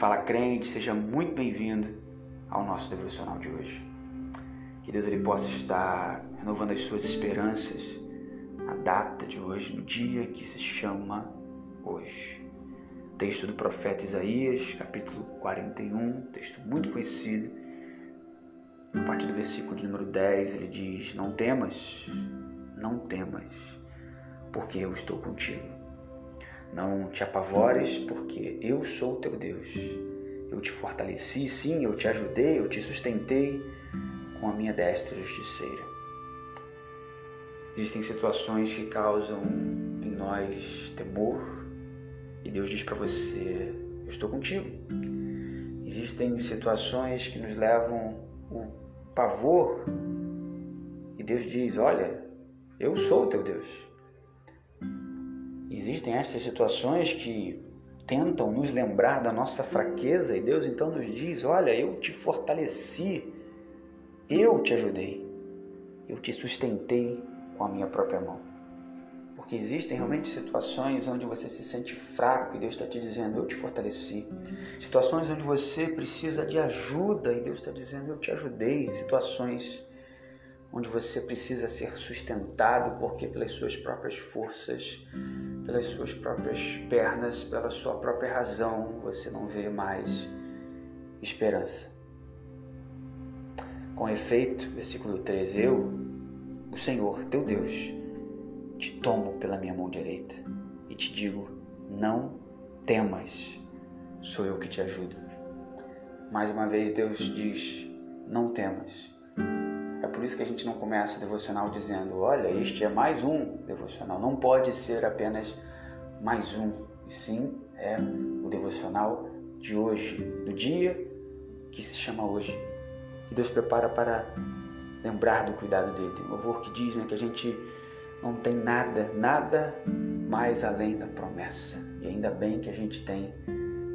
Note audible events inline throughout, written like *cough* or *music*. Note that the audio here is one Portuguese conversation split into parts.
Fala Crente, seja muito bem-vindo ao nosso devocional de hoje. Que Deus ele possa estar renovando as suas esperanças na data de hoje, no dia que se chama hoje. Texto do profeta Isaías, capítulo 41, texto muito conhecido. A partir do versículo de número 10, ele diz: Não temas, não temas, porque eu estou contigo. Não te apavores, porque eu sou o teu Deus. Eu te fortaleci, sim, eu te ajudei, eu te sustentei com a minha destra justiceira. Existem situações que causam em nós temor e Deus diz para você: Eu estou contigo. Existem situações que nos levam o pavor e Deus diz: Olha, eu sou o teu Deus. Existem estas situações que tentam nos lembrar da nossa fraqueza e Deus então nos diz: Olha, eu te fortaleci, eu te ajudei, eu te sustentei com a minha própria mão. Porque existem realmente situações onde você se sente fraco e Deus está te dizendo: Eu te fortaleci. Situações onde você precisa de ajuda e Deus está dizendo: Eu te ajudei. Situações onde você precisa ser sustentado porque pelas suas próprias forças pelas suas próprias pernas, pela sua própria razão, você não vê mais esperança. Com efeito, versículo 13: Eu, o Senhor teu Deus, te tomo pela minha mão direita e te digo: Não temas, sou eu que te ajudo. Mais uma vez, Deus diz: Não temas por isso que a gente não começa o devocional dizendo: olha, este é mais um devocional. Não pode ser apenas mais um, e sim é o devocional de hoje, do dia que se chama hoje. Que Deus prepara para lembrar do cuidado dele. Tem um louvor que diz né, que a gente não tem nada, nada mais além da promessa. E ainda bem que a gente tem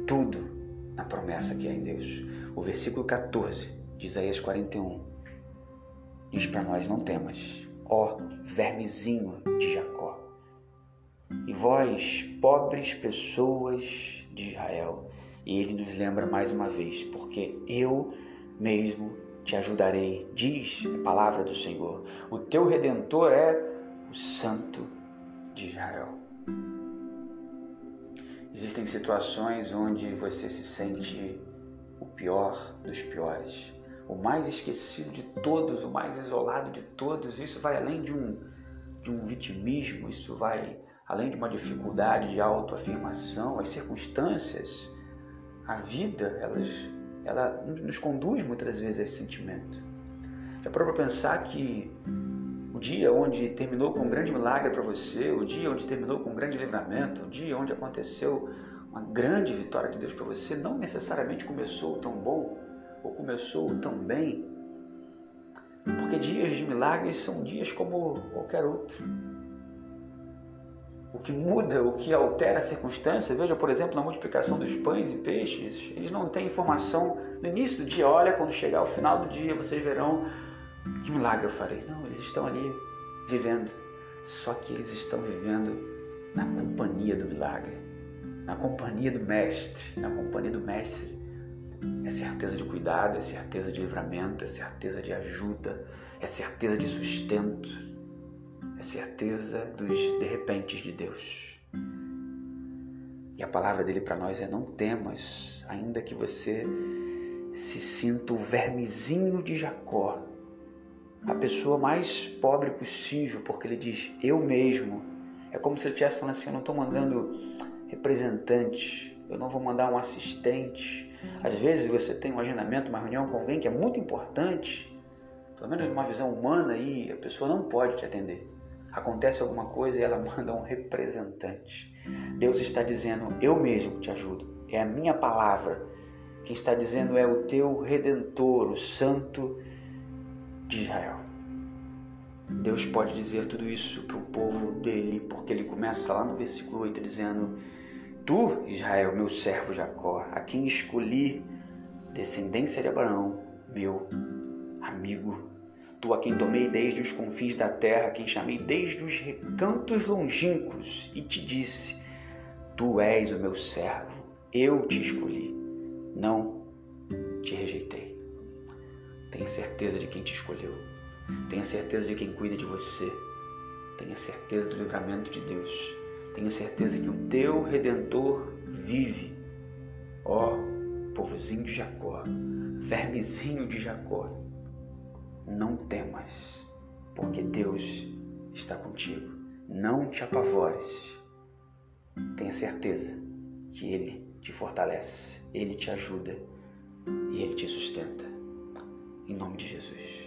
tudo na promessa que é em Deus. O versículo 14 de Isaías 41 diz para nós: Não temas, ó vermezinho de Jacó. E vós, pobres pessoas de Israel, e ele nos lembra mais uma vez, porque eu mesmo te ajudarei, diz a palavra do Senhor. O teu redentor é o Santo de Israel. Existem situações onde você se sente o pior dos piores o mais esquecido de todos, o mais isolado de todos. Isso vai além de um, de um vitimismo, isso vai além de uma dificuldade de autoafirmação. As circunstâncias, a vida, elas, ela nos conduz muitas vezes a esse sentimento. Já para pensar que o dia onde terminou com um grande milagre para você, o dia onde terminou com um grande livramento, o dia onde aconteceu uma grande vitória de Deus para você, não necessariamente começou tão bom ou começou tão bem, porque dias de milagres são dias como qualquer outro. O que muda, o que altera a circunstância, veja, por exemplo, na multiplicação dos pães e peixes, eles não têm informação no início do dia. Olha, quando chegar ao final do dia, vocês verão que milagre eu farei. Não, eles estão ali vivendo. Só que eles estão vivendo na companhia do milagre, na companhia do Mestre, na companhia do Mestre é certeza de cuidado, é certeza de livramento, é certeza de ajuda, é certeza de sustento, é certeza dos de repentes de Deus. E a palavra dele para nós é: não temas, ainda que você se sinta o vermezinho de Jacó, a pessoa mais pobre possível, porque ele diz: eu mesmo. É como se ele estivesse falando assim: eu não estou mandando representantes, eu não vou mandar um assistente, às vezes você tem um agendamento, uma reunião com alguém que é muito importante, pelo menos numa visão humana, e a pessoa não pode te atender. Acontece alguma coisa e ela *laughs* manda um representante. Deus está dizendo: Eu mesmo te ajudo. É a minha palavra. Quem está dizendo é o teu redentor, o Santo de Israel. Deus pode dizer tudo isso para o povo dele, porque ele começa lá no versículo 8 dizendo: Tu, Israel, meu servo Jacó, a quem escolhi, descendência de Abraão, meu amigo. Tu a quem tomei desde os confins da terra, a quem chamei desde os recantos longínquos e te disse: Tu és o meu servo, eu te escolhi. Não te rejeitei. Tenha certeza de quem te escolheu. Tenha certeza de quem cuida de você. Tenha certeza do livramento de Deus. Tenha certeza que o teu redentor vive. Ó, oh, povozinho de Jacó, vermezinho de Jacó, não temas, porque Deus está contigo. Não te apavores. Tenha certeza que Ele te fortalece, Ele te ajuda e Ele te sustenta. Em nome de Jesus.